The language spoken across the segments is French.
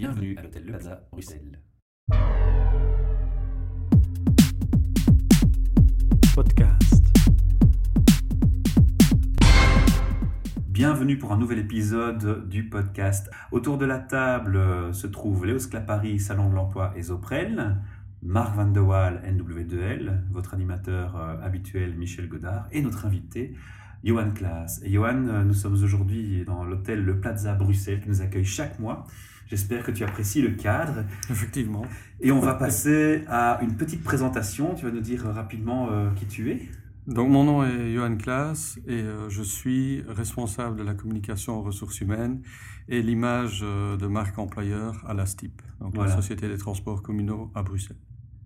Bienvenue à l'hôtel Le Plaza, Bruxelles. Podcast. Bienvenue pour un nouvel épisode du podcast. Autour de la table euh, se trouvent Léo Sclapari, Salon de l'Emploi et Zoprel, Marc Van de Waal, NW2L, votre animateur euh, habituel Michel Godard et notre invité Johan Klaas. Et Johan, euh, nous sommes aujourd'hui dans l'hôtel Le Plaza Bruxelles qui nous accueille chaque mois. J'espère que tu apprécies le cadre. Effectivement. Et on va passer à une petite présentation. Tu vas nous dire rapidement euh, qui tu es. Donc mon nom est Johan Klaas et euh, je suis responsable de la communication aux ressources humaines et l'image euh, de marque employeur à la STIP, donc Voilà. la Société des transports communaux à Bruxelles.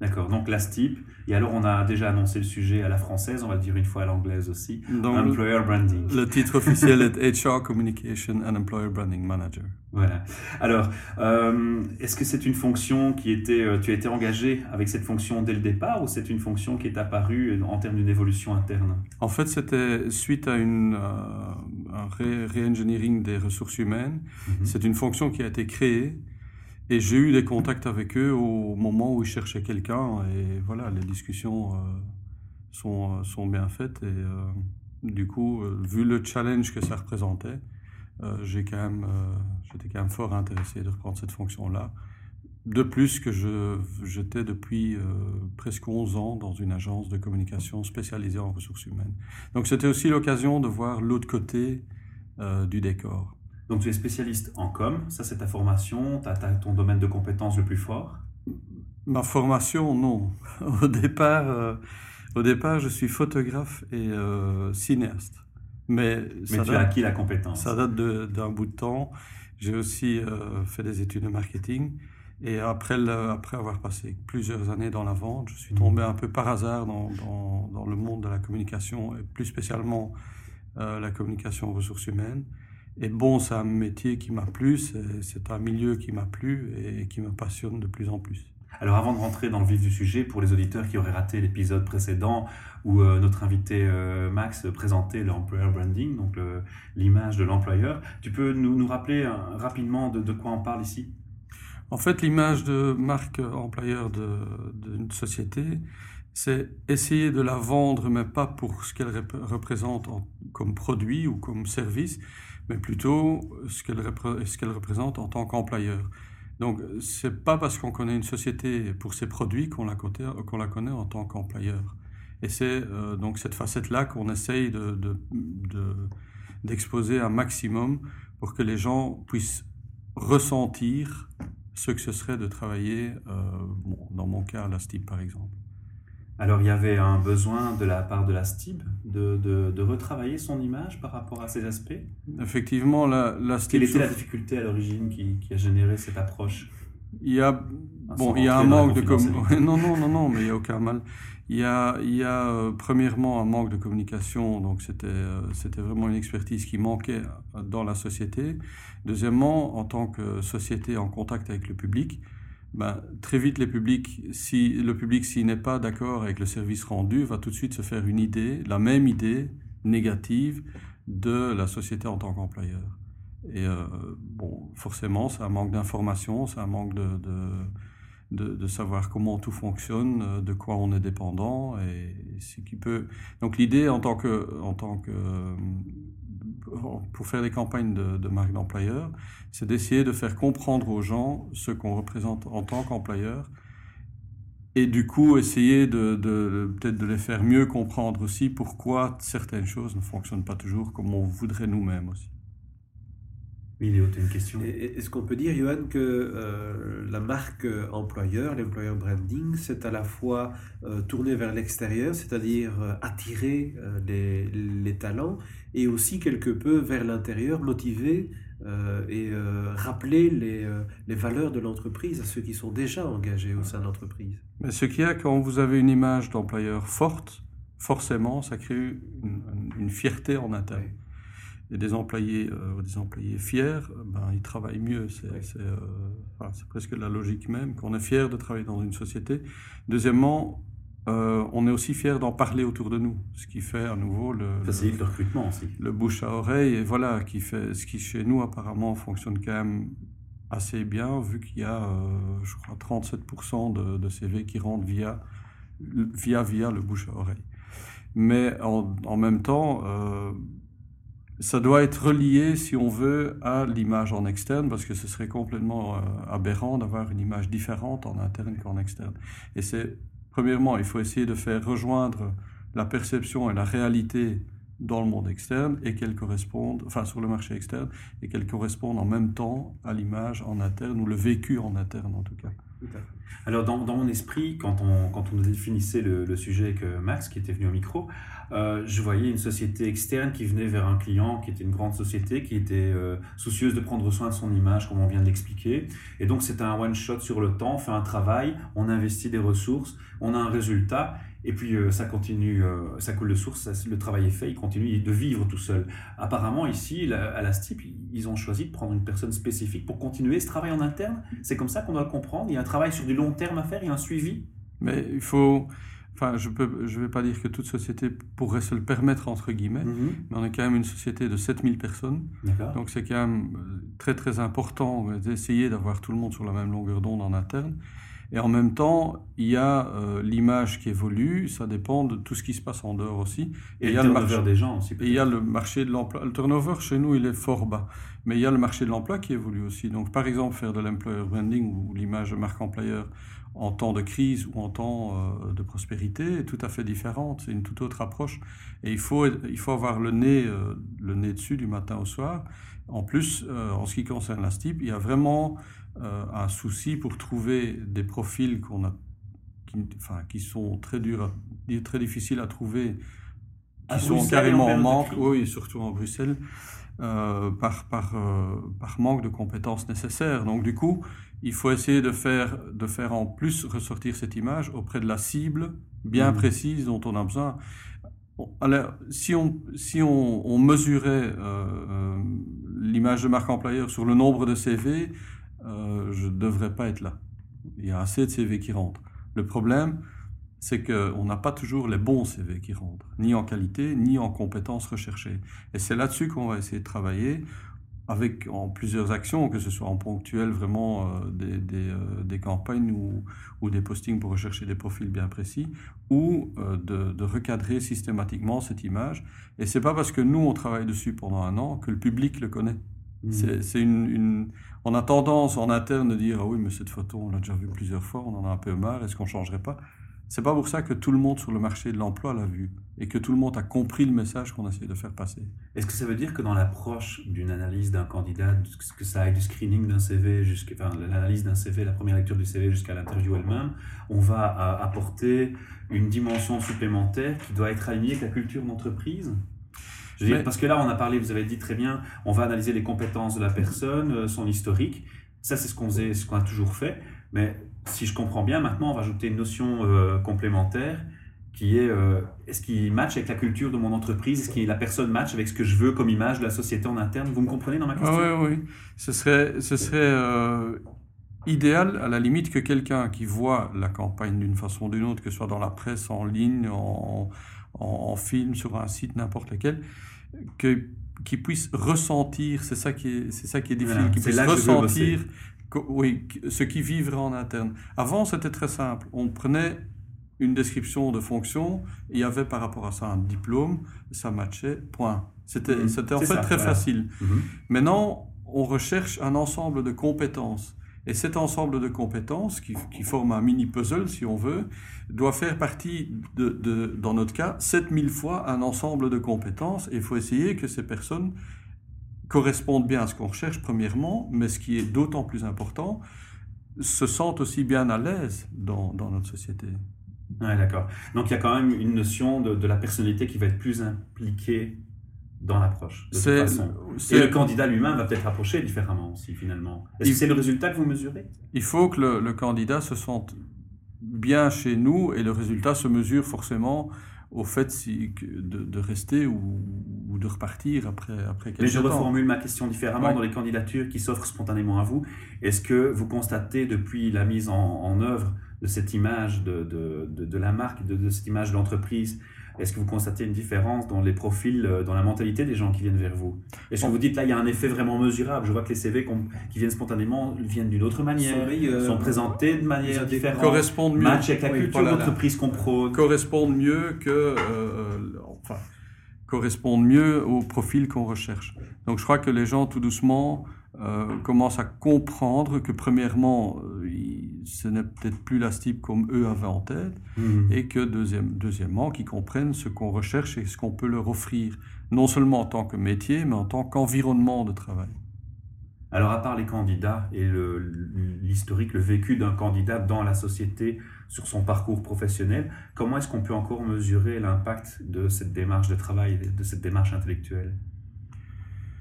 D'accord, donc la STIP. Et alors, on a déjà annoncé le sujet à la française, on va le dire une fois à l'anglaise aussi. Donc Employer Branding. le titre officiel est HR Communication and Employer Branding Manager. Voilà. Alors, euh, est-ce que c'est une fonction qui était, euh, tu as été engagé avec cette fonction dès le départ ou c'est une fonction qui est apparue en termes d'une évolution interne? En fait, c'était suite à une, euh, un re-engineering des ressources humaines. Mhm. C'est une fonction qui a été créée et j'ai eu des contacts avec eux au moment où ils cherchaient quelqu'un et voilà, les discussions euh, sont, euh, sont bien faites et euh, du coup, vu le challenge que ça représentait, j'étais quand même fort intéressé de reprendre cette fonction-là. De plus que je, j'étais depuis presque 11 ans dans une agence de communication spécialisée en ressources humaines. Donc c'était aussi l'occasion de voir l'autre côté du décor. Donc, tu es spécialiste en com, ça c'est ta formation, tu as, ton domaine de compétences le plus fort. Ma formation, non. Au départ, euh, au départ, je suis photographe et euh, cinéaste. Mais, Mais ça, tu as date, acquis la compétence. ça date d'un bout de temps. J'ai aussi euh, fait des études de marketing. Et après, le- après avoir passé plusieurs années dans la vente, je suis tombé un peu par hasard dans, dans, dans le monde de la communication, et plus spécialement euh, la communication aux ressources humaines. Et bon, c'est un métier qui m'a plu, c'est un milieu qui m'a plu et qui me passionne de plus en plus. Alors avant de rentrer dans le vif du sujet, pour les auditeurs qui auraient raté l'épisode précédent où euh, notre invité euh, Max présentait l'employer branding, donc l'image de l'employeur, tu peux nous, nous rappeler euh, rapidement de, de quoi on parle ici? En fait, l'image de marque employeur d'une société, c'est essayer de la vendre, mais pas pour ce qu'elle rep- représente en- comme produit ou comme service, mais plutôt ce qu'elle repré- ce qu'elle représente en tant qu'employeur. Donc, c'est pas parce qu'on connaît une société pour ses produits qu'on la, connaît en tant qu'employeur. Et c'est euh, donc cette facette-là qu'on essaye de, de- de- d'exposer un maximum pour que les gens puissent ressentir ce que ce serait de travailler, euh, dans mon cas, à la STIP par exemple. Alors il y avait un besoin de la part de la STIB de, de, de retravailler son image par rapport à ces aspects Effectivement, la, la STIP, Quelle était la difficulté à l'origine qui, qui a généré cette approche il y a, Ah, bon, il y a un manque de com- confidentialité. non, non, non, non, mais il y a aucun mal. Il y a, il y a euh, premièrement un manque de communication, donc c'était, euh, c'était vraiment une expertise qui manquait dans la société. Deuxièmement, en tant que société en contact avec le public, ben, très vite les publics, si le public s'il n'est pas d'accord avec le service rendu, va tout de suite se faire une idée, la même idée négative de la société en tant qu'employeur. Et euh, bon, forcément, c'est un manque d'information, c'est un manque de, savoir comment tout fonctionne, euh, de quoi on est dépendant, et ce qui peut. Donc l'idée en tant que, en tant que, euh, pour faire des campagnes de, de marque d'employeur, c'est d'essayer de faire comprendre aux gens ce qu'on représente en tant qu'employeur, et du coup essayer de, de peut-être de les faire mieux comprendre aussi pourquoi certaines choses ne fonctionnent pas toujours comme on voudrait nous-mêmes aussi. Oui, Léo, tu as une question? Est-ce qu'on peut dire, Johan, que euh, la marque euh, employeur, l'employer branding, c'est à la fois euh, tourné vers l'extérieur, c'est-à-dire euh, attirer euh, les, les talents, et aussi quelque peu vers l'intérieur, motiver euh, et euh, rappeler les, euh, les valeurs de l'entreprise à ceux qui sont déjà engagés au sein de l'entreprise? Mais ce qu'il y a quand vous avez une image d'employeur forte, forcément, ça crée une, une fierté en interne. Oui. Et des employés, euh, des employés fiers, euh, ben, ils travaillent mieux. C'est Oui. c'est, euh, c'est presque la logique même, qu'on est fier de travailler dans une société. Deuxièmement, euh, on est aussi fier d'en parler autour de nous, ce qui fait à nouveau le, le- Facilite le recrutement aussi. le bouche à oreille, et voilà, qui fait ce qui chez nous apparemment fonctionne quand même assez bien, vu qu'il y a, je crois, 37% de, de, CV qui rentrent via, via, via le bouche à oreille. Mais en, en même temps, ça doit être relié, si on veut, à l'image en externe, parce que ce serait complètement euh, aberrant d'avoir une image différente en interne qu'en externe. Et c'est, premièrement, il faut essayer de faire rejoindre la perception et la réalité dans le monde externe et qu'elles correspondent, enfin sur le marché externe, et qu'elles correspondent en même temps à l'image en interne ou le vécu en interne en tout cas. Alors dans, mon esprit, quand on, définissait le, sujet avec Max qui était venu au micro, euh, je voyais une société externe qui venait vers un client qui était une grande société, qui était euh, soucieuse de prendre soin de son image, comme on vient de l'expliquer. Et donc c'était un one-shot sur le temps, on fait un travail, on investit des ressources, on a un résultat. Et puis euh, ça continue, euh, ça coule de source, ça, le travail est fait, il continue de vivre tout seul. Apparemment ici, à la STIP, ils ont choisi de prendre une personne spécifique pour continuer ce travail en interne. C'est comme ça qu'on doit le comprendre. Il y a un travail sur du long terme à faire, il y a un suivi. Mais il faut, enfin je peux, je vais pas dire que toute société pourrait se le permettre entre guillemets, Mhm. mais on est quand même une société de 7000 personnes. Donc c'est quand même euh, très très important d'essayer d'avoir tout le monde sur la même longueur d'onde en interne. Et en même temps, il y a euh, l'image qui évolue, ça dépend de tout ce qui se passe en dehors aussi. Et, il y a le turnover marché, des gens aussi. et il y a le marché de l'emploi. Le turnover chez nous, il est fort bas. Mais il y a le marché de l'emploi qui évolue aussi. Donc par exemple, faire de l'employer branding ou l'image de marque employeur en temps de crise ou en temps euh, de prospérité est tout à fait différente. C'est une toute autre approche. Et il faut, il faut avoir le nez, euh, le nez dessus du matin au soir. En plus, en ce qui concerne la STIP, il y a vraiment euh, un souci pour trouver des profils qu'on a, qui, enfin, qui sont très durs, à, très difficiles à trouver, qui À sont Bruxelles carrément en manque, oui, surtout en Bruxelles, euh, par, par, euh, par manque de compétences nécessaires. Donc du coup, il faut essayer de faire, de faire en plus ressortir cette image auprès de la cible bien Mhm. précise dont on a besoin. Alors, si on, si on, on mesurait euh, l'image de marque employeur sur le nombre de CV, euh, je ne devrais pas être là. Il y a assez de CV qui rentrent. Le problème, c'est qu'on n'a pas toujours les bons CV qui rentrent, ni en qualité, ni en compétences recherchées. Et c'est là-dessus qu'on va essayer de travailler avec en plusieurs actions, que ce soit en ponctuel vraiment euh, euh, des, campagnes ou, des postings pour rechercher des profils bien précis, ou de, de, recadrer systématiquement cette image. Et c'est pas parce que nous on travaille dessus pendant un an que le public le connaît. Mmh. C'est une, une, on a tendance en interne de dire ah oui mais cette photo on l'a déjà vue plusieurs fois, on en a un peu marre, est-ce qu'on changerait pas? C'est pas pour ça que tout le monde sur le marché de l'emploi l'a vu et que tout le monde a compris le message qu'on essaie de faire passer. Est-ce que ça veut dire que dans l'approche d'une analyse d'un candidat, que ça aille du screening d'un CV jusqu'à enfin, l'analyse d'un CV, la première lecture du CV jusqu'à l'interview elle-même, on va apporter une dimension supplémentaire qui doit être alignée avec la culture d'entreprise? Je veux dire, parce que là, on a parlé, vous avez dit très bien, on va analyser les compétences de la personne, euh, son historique. Ça, c'est ce qu'on faisait, ce qu'on a toujours fait. Mais si je comprends bien, maintenant, on va ajouter une notion euh, complémentaire qui est euh, est-ce qu'il match avec la culture de mon entreprise? Est-ce que la personne match avec ce que je veux comme image de la société en interne? Vous me comprenez dans ma question? Oui, oui, oui. Ce serait, ce serait euh, idéal, à la limite, que quelqu'un qui voit la campagne d'une façon ou d'une autre, que ce soit dans la presse, en ligne, en, en, en film, sur un site, n'importe lequel, que qui puisse ressentir, c'est ça qui est, c'est ça qui est difficile, Voilà, qui puisse ressentir, que- oui, ce qui vivrait en interne. Avant, c'était très simple. On prenait une description de fonction, il y avait par rapport à ça un diplôme, ça matchait, point. C'était, Mhm. c'était en fait ça, très voilà. facile. Mhm. Maintenant, on recherche un ensemble de compétences. Et cet ensemble de compétences, qui, forme un mini puzzle, si on veut, doit faire partie, de, dans notre cas, 7000 fois un ensemble de compétences. Et il faut essayer que ces personnes correspondent bien à ce qu'on recherche, premièrement, mais ce qui est d'autant plus important, se sentent aussi bien à l'aise dans, dans notre société. Ouais, d'accord. Donc, il y a quand même une notion de la personnalité qui va être plus impliquée dans l'approche. C'est. Et le candidat lui-même va peut-être approcher différemment aussi, finalement. Est-ce que c'est le résultat que vous mesurez? Il faut que le, le candidat se sente bien chez nous et le résultat se mesure forcément au fait si, de, de rester ou, ou de repartir après, après quelques Mais je temps. reformule ma question différemment Ouais. dans les candidatures qui s'offrent spontanément à vous. Est-ce que vous constatez depuis la mise en, en œuvre de cette image de, de, de, la marque, de, de cette image de l'entreprise, est-ce que vous constatez une différence dans les profils, euh, dans la mentalité des gens qui viennent vers vous? Est-ce que vous dites là, il y a un effet vraiment mesurable Je vois que les CV qui viennent spontanément viennent d'une autre manière, sont, présentés de manière différente, correspondent mieux, avec la culture d'entreprise qu'on prône. Correspondent mieux que, euh, enfin, correspondent mieux au profil qu'on recherche. Donc je crois que les gens tout doucement euh, commencent à comprendre que premièrement, euh, ce n'est peut-être plus la STIP comme eux avaient en tête, mhm. et que deuxième, deuxièmement, qu'ils comprennent ce qu'on recherche et ce qu'on peut leur offrir, non seulement en tant que métier, mais en tant qu'environnement de travail. Alors à part les candidats et l'historique, le, vécu d'un candidat dans la société sur son parcours professionnel, comment est-ce qu'on peut encore mesurer l'impact de cette démarche de travail, de cette démarche intellectuelle?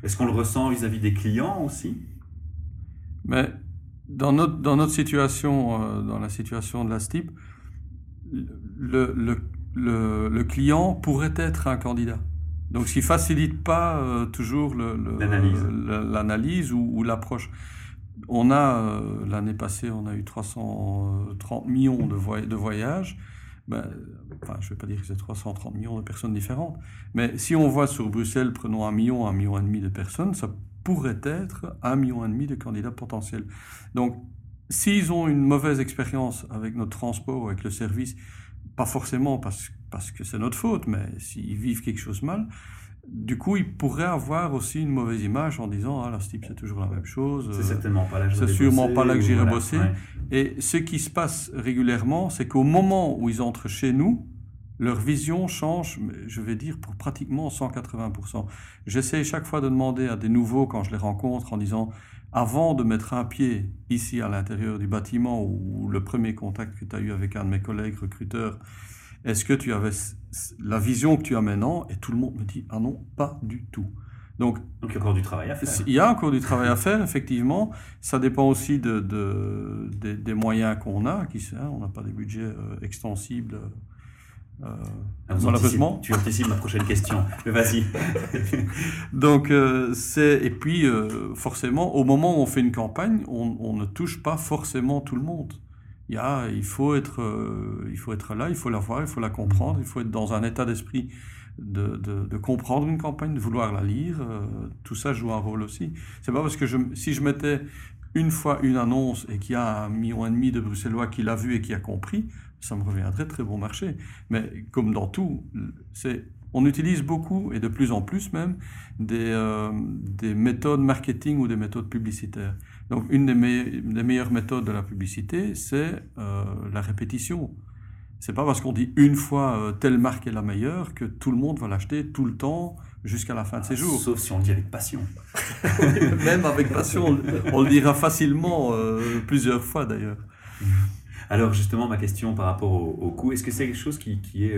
Est-ce qu'on le ressent vis-à-vis des clients aussi? Mais dans notre, dans notre situation, euh, dans la situation de la STIP, le, le, le, client pourrait être un candidat. Donc, ce qui facilite pas euh, toujours l'analyse ou, ou l'approche. On a, euh, l'année passée, on a eu 330 millions de, de voyages ben, enfin, je ne vais pas dire que c'est 330 millions de personnes différentes, mais si on voit sur Bruxelles, prenons un million, un million et demi de personnes, ça pourrait être un million et demi de candidats potentiels. Donc, s'ils ont une mauvaise expérience avec notre transport, avec le service, pas forcément parce, parce que c'est notre faute, mais s'ils vivent quelque chose mal, du coup, il pourrait avoir aussi une mauvaise image en disant Ah, la STIP, c'est toujours la même chose. C'est certainement pas là que C'est sûrement pas là que j'irai bosser. Et ce qui se passe régulièrement, c'est qu'au moment où ils entrent chez nous, leur vision change, je vais dire, pour pratiquement 180%. J'essaie chaque fois de demander à des nouveaux, quand je les rencontre, en disant avant de mettre un pied ici à l'intérieur du bâtiment ou le premier contact que tu as eu avec un de mes collègues recruteurs, est-ce que tu avais la vision que tu as maintenant? Et tout le monde me dit, ah non, pas du tout. Donc, Donc, il y a encore du travail à faire. Il y a encore du travail à faire, effectivement. Ça dépend aussi de, des moyens qu'on a. Qui, hein, on n'a pas des budgets euh, extensibles. Euh, ah, malheureusement. tu anticipes ma prochaine question. Mais vas-y. Donc, euh, c'est. Et puis, forcément, au moment où on fait une campagne, on, on, ne touche pas forcément tout le monde il, y a, il, faut être, euh, il faut être là, il faut la voir, il faut la comprendre, il faut être dans un état d'esprit de, de, comprendre une campagne, de vouloir la lire. Euh, tout ça joue un rôle aussi. C'est pas parce que je, si je mettais une fois une annonce et qu'il y a un million et demi de Bruxellois qui l'a vu et qui a compris, ça me reviendrait très bon marché. Mais comme dans tout, c'est on utilise beaucoup, et de plus en plus même, des, euh, des méthodes marketing ou des méthodes publicitaires. Donc, une des, meilleures méthodes de la publicité, c'est euh, la répétition. C'est pas parce qu'on dit une fois euh, telle marque est la meilleure que tout le monde va l'acheter tout le temps jusqu'à la fin de ses jours. Sauf si on le dit avec passion. Même avec passion, on, le dira facilement, plusieurs fois d'ailleurs. Alors justement, ma question par rapport au, coût, est-ce que c'est quelque chose qui, est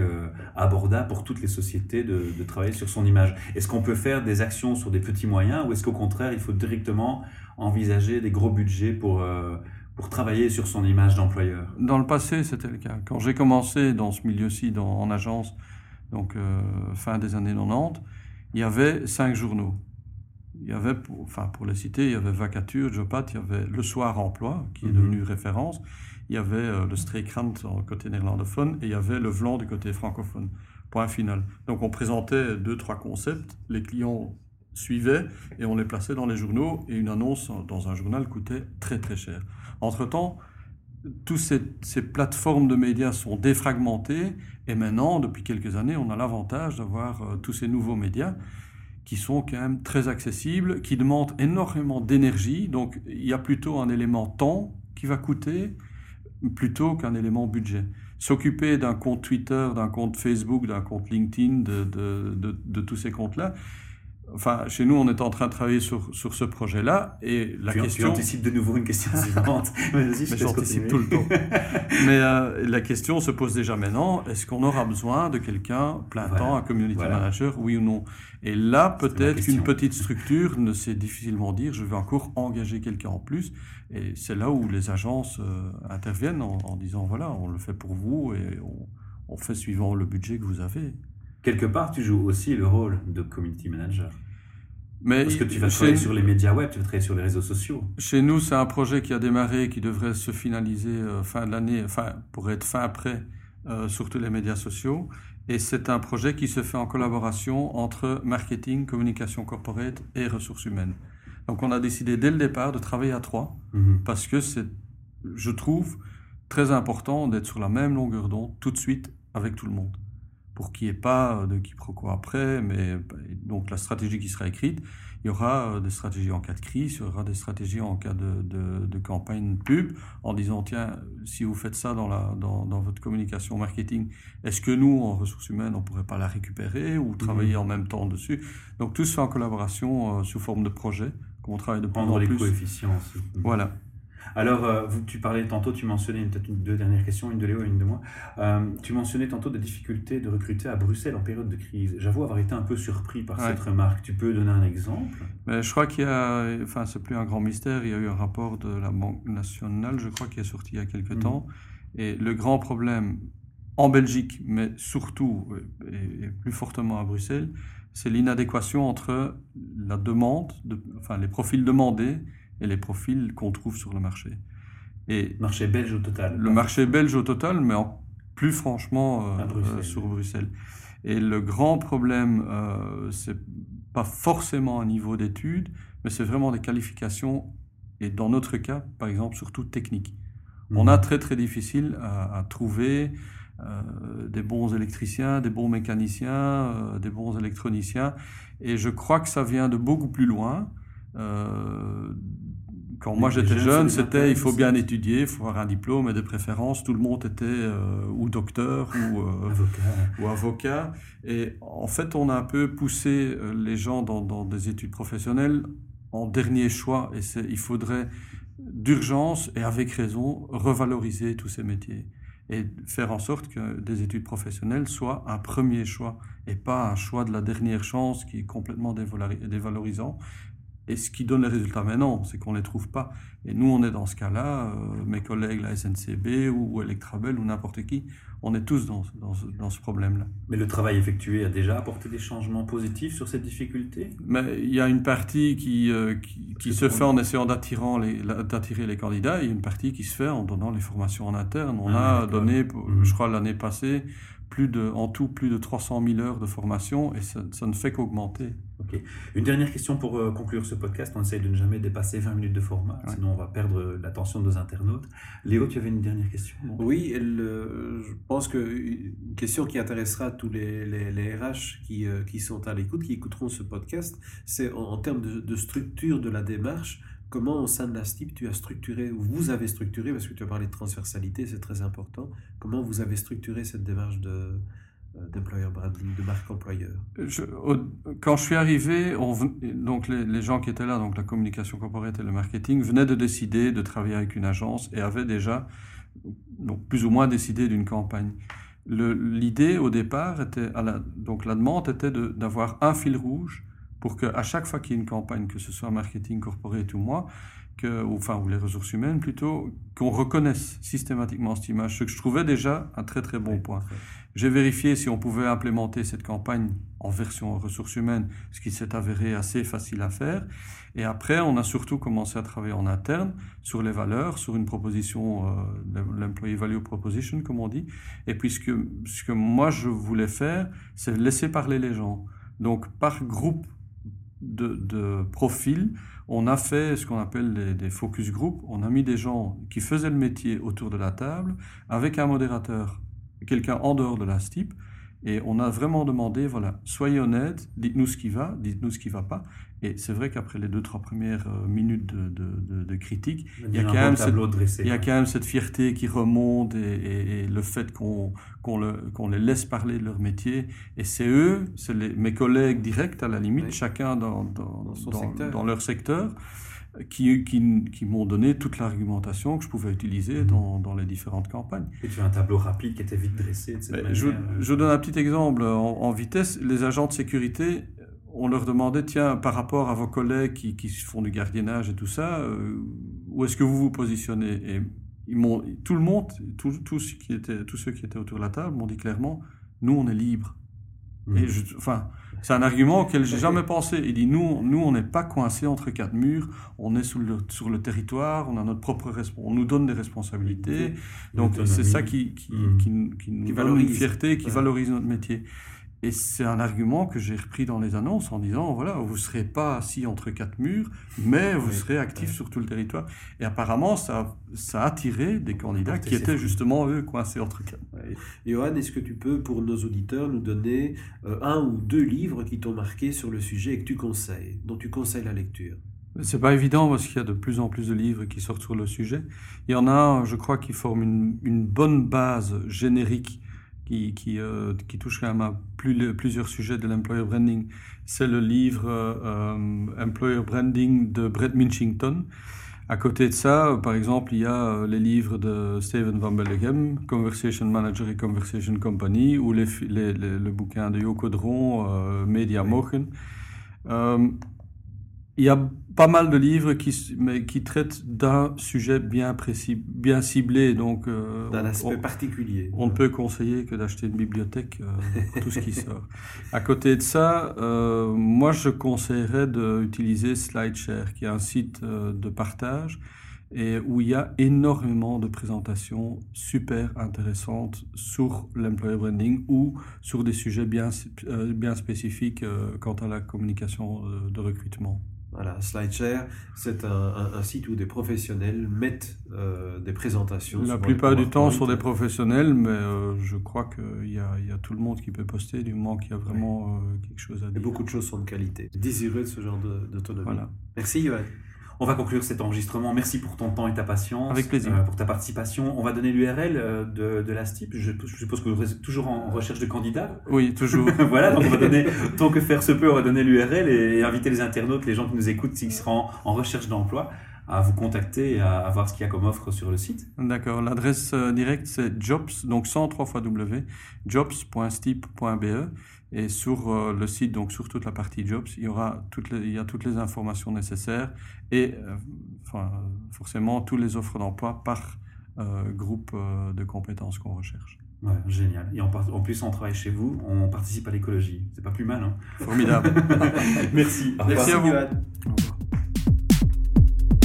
abordable pour toutes les sociétés de, de travailler sur son image? Est-ce qu'on peut faire des actions sur des petits moyens ou est-ce qu'au contraire, il faut directement envisager des gros budgets pour, euh, pour travailler sur son image d'employeur? Dans le passé, c'était le cas. Quand j'ai commencé dans ce milieu-ci, en agence, donc euh, fin des années 90, il y avait cinq journaux. Il y avait, pour, enfin pour les citer, il y avait Vacature, Jopat, il y avait Le Soir Emploi, qui est mhm. devenu référence, il y avait euh, le Streekrant côté néerlandophone, et il y avait Le Vlan du côté francophone. Point final. Donc on présentait deux, trois concepts, les clients suivaient et on les plaçait dans les journaux et une annonce dans un journal coûtait très très cher. Entre-temps, toutes ces, plateformes de médias sont défragmentées et maintenant, depuis quelques années, on a l'avantage d'avoir euh, tous ces nouveaux médias qui sont quand même très accessibles, qui demandent énormément d'énergie. Donc il y a plutôt un élément temps qui va coûter plutôt qu'un élément budget. S'occuper d'un compte Twitter, d'un compte Facebook, d'un compte LinkedIn, de, tous ces comptes-là, Enfin, chez nous, on est en train de travailler sur, sur ce projet-là. Et la question. Tu anticipes de nouveau une question suivante. Mais j'anticipe tout le temps. Mais euh, la question se pose déjà maintenant est-ce qu'on aura besoin de quelqu'un plein temps, un community manager, oui ou non? Et là, peut-être qu'une petite structure ne sait difficilement dire je vais encore engager quelqu'un en plus. Et c'est là où les agences euh, interviennent en, en, disant voilà, on le fait pour vous et on, on fait suivant le budget que vous avez quelque part, tu joues aussi le rôle de community manager. Mais Parce que tu vas travailler sur les médias web, tu vas travailler sur les réseaux sociaux. Chez nous, c'est un projet qui a démarré, qui devrait se finaliser euh, fin de l'année, enfin, pour être fin après, euh, sur tous les médias sociaux. Et c'est un projet qui se fait en collaboration entre marketing, communication corporate et ressources humaines. Donc on a décidé dès le départ de travailler à trois Mhm. parce que c'est, je trouve, très important d'être sur la même longueur d'onde tout de suite avec tout le monde pour qu'il n'y ait pas de quiproquo après, mais donc la stratégie qui sera écrite, il y aura euh, des stratégies en cas de crise, il y aura des stratégies en cas de, de, de campagne pub, en disant, tiens, si vous faites ça dans, la, dans, dans votre communication marketing, est-ce que nous, en ressources humaines, on ne pourrait pas la récupérer ou travailler en même temps dessus? Donc tout se fait en collaboration euh, sous forme de projet, comme on travaille de plus Prendre en les plus. coefficients. Voilà. Alors, euh, tu parlais tantôt, tu mentionnais peut-être une, deux dernières questions, une de Léo et une de moi. Euh, tu mentionnais tantôt des difficultés de recruter à Bruxelles en période de crise. J'avoue avoir été un peu surpris par Ouais. cette remarque. Tu peux donner un exemple? Mais je crois qu'il y a, enfin, c'est plus un grand mystère, il y a eu un rapport de la Banque nationale, je crois, qui est sorti il y a quelque Mhm. temps. Et le grand problème en Belgique, mais surtout et, et plus fortement à Bruxelles, c'est l'inadéquation entre la demande, de, enfin, les profils demandés et les profils qu'on trouve sur le marché. Et Marché belge au total. le marché belge au total, mais en, plus franchement euh, Bruxelles. euh, sur Bruxelles. Et le grand problème, euh, c'est pas forcément un niveau d'études, mais c'est vraiment des qualifications, et dans notre cas, par exemple, surtout techniques. Mhm. On a très très difficile à, à trouver euh, des bons électriciens, des bons mécaniciens, euh, des bons électroniciens, et je crois que ça vient de beaucoup plus loin. Euh, quand moi j'étais jeune, c'était il faut bien étudier, il faut avoir un diplôme et de préférence. Tout le monde était euh, ou docteur ou, euh, Avocat. ou avocat. Et en fait, on a un peu poussé euh, les gens dans, dans des études professionnelles en dernier choix. Et il faudrait d'urgence et avec raison revaloriser tous ces métiers et faire en sorte que des études professionnelles soient un premier choix et pas un choix de la dernière chance qui est complètement dévalori- dévalorisant. Et ce qui donne les résultats maintenant, c'est qu'on ne les trouve pas. Et nous, on est dans ce cas-là, euh, mes collègues, la SNCB ou, ou Electrabel ou n'importe qui, on est tous dans, dans ce- dans ce problème-là. Mais le travail effectué a déjà apporté des changements positifs sur cette difficulté? Mais il y a une partie qui, euh, qui, se fait en essayant d'attirer les candidats et une partie qui se fait en donnant les formations en interne. On Ah, a donné, Mhm. je crois, l'année passée, plus de, en tout plus de 300 000 heures de formation et ça, ça ne fait qu'augmenter. Ok. Une dernière question pour euh, conclure ce podcast. On essaye de ne jamais dépasser 20 minutes de format, Ouais. sinon on va perdre euh, l'attention de nos internautes. Léo, tu avais une dernière question Oui, elle, euh, je pense qu'une question qui intéressera tous les, les, les RH qui, euh, qui sont à l'écoute, qui écouteront ce podcast, c'est en, en termes de, de structure de la démarche, comment au sein de la STIP tu as structuré, ou vous avez structuré, parce que tu as parlé de transversalité, c'est très important, comment vous avez structuré cette démarche de euh, d'employer branding, de marque employeur? Quand je suis arrivé, donc les, gens qui étaient là, donc la communication corporate et le marketing, venaient de décider de travailler avec une agence et avaient déjà donc, plus ou moins décidé d'une campagne. L'idée au départ était, donc la demande était d'avoir un fil rouge pour qu'à chaque fois qu'il y ait une campagne, que ce soit marketing corporate ou moi, que, ou, enfin, ou les ressources humaines plutôt, qu'on reconnaisse systématiquement cette image, ce que je trouvais déjà un très très bon point. J'ai vérifié si on pouvait implémenter cette campagne en version ressources humaines, ce qui s'est avéré assez facile à faire. Et après, on a surtout commencé à travailler en interne sur les valeurs, sur une proposition, euh, l'employee value proposition, comme on dit. Et puis, ce que, ce que moi je voulais faire, c'est laisser parler les gens. Donc, par groupe de, de profils, on a fait ce qu'on appelle des, focus group. On a mis des gens qui faisaient le métier autour de la table avec un modérateur quelqu'un en dehors de la STIP. Et on a vraiment demandé, voilà, soyez honnêtes, dites-nous ce qui va, dites-nous ce qui va pas. Et c'est vrai qu'après les deux, trois premières euh, minutes de, de, de, de critique, il y a quand même tableau dressé. il y a quand même cette fierté qui remonte et, et- et le fait qu'on qu'on le- qu'on les laisse parler de leur métier. Et c'est eux, c'est mes collègues directs à la limite, Oui. chacun dans, dans, Dans son dans- secteur. dans leur secteur, qui, qui, qui m'ont donné toute l'argumentation que je pouvais utiliser Mhm. dans, dans les différentes campagnes. Et tu as un tableau rapide qui était vite dressé de cette manière. je, je donne un petit exemple. En, en vitesse, les agents de sécurité, on leur demandait, tiens, par rapport à vos collègues qui, qui font du gardiennage et tout ça, euh, où est-ce que vous vous positionnez? Et ils tout le monde, tous ceux qui étaient autour de la table m'ont dit clairement, nous, on est libres. Mhm. Et je, enfin, C'est un argument auquel j'ai jamais pensé. Il dit nous, nous on n'est pas coincés entre quatre murs, on est sur le, sur le territoire, on a notre propre on nous donne des responsabilités. Donc c'est ça qui, qui, qui, qui nous Qui donne valorise. une fierté, qui Ouais. valorise notre métier. Et c'est un argument que j'ai repris dans les annonces en disant voilà, vous ne serez pas assis entre quatre murs, mais vous Oui, serez actif sur tout le territoire. Et apparemment, ça, ça a attiré des candidats qui étaient justement, eux, coincés entre quatre Ouais. Johan, est-ce que tu peux, pour nos auditeurs, nous donner euh, un ou deux livres qui t'ont marqué sur le sujet et que tu conseilles, dont tu conseilles la lecture? C'est pas évident parce qu'il y a de plus en plus de livres qui sortent sur le sujet. Il y en a un, je crois, qui forme une, une bonne base générique qui, qui, euh, qui touche quand même à plus, plusieurs sujets de l'employer branding. C'est le livre euh, euh, Employer Branding de Brett Minchington. À côté de ça, par exemple, il y a les livres de Steven Van Belleghem, Conversation Manager et Conversation Company, ou les, fi- les- les- le bouquin de Yoko Dron, euh, Media Oui. Il y a pas mal de livres qui, mais qui traitent d'un sujet bien précis, bien ciblé. Donc, euh, D'un aspect on- particulier. on ne peut conseiller que d'acheter une bibliothèque euh, pour tout ce qui sort. À côté de ça, euh, moi je conseillerais d'utiliser SlideShare, qui est un site euh, de partage et où il y a énormément de présentations super intéressantes sur l'employer branding ou sur des sujets bien, euh, bien spécifiques euh, quant à la communication de recrutement. Voilà, SlideShare, c'est un, un- un site où des professionnels mettent euh, des présentations. La plupart du temps sur des professionnels, mais euh, je crois qu'il y a, il y a tout le monde qui peut poster du moment qu'il y a vraiment euh, quelque chose à Et dire. beaucoup de choses sont de qualité. Désireux de ce genre de- d'autonomie. Voilà. Merci, Johan. On va conclure cet enregistrement. Merci pour ton temps et ta patience. Avec plaisir. euh, pour ta participation. On va donner l'URL euh, de, de la STIP. Je, je suppose que vous êtes toujours en recherche de candidats. Oui, toujours. voilà, donc on va donner, tant que faire se peut, on va donner l'URL et, et inviter les internautes, les gens qui nous écoutent, s'ils seront en, en recherche d'emploi, à vous contacter et à, à voir ce qu'il y a comme offre sur le site. D'accord. L'adresse euh, directe, c'est jobs, donc 103 fois W, jobs.steep.be. Et sur euh, le site, donc sur toute la partie jobs, il y aura toutes les, il y a toutes les informations nécessaires et euh, forcément toutes les offres d'emploi par euh, groupe de compétences qu'on recherche. Génial. Et en, plus, on travaille chez vous, on participe à l'écologie. C'est pas plus mal. Hein Formidable. Merci. Merci à vous.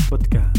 Podcast.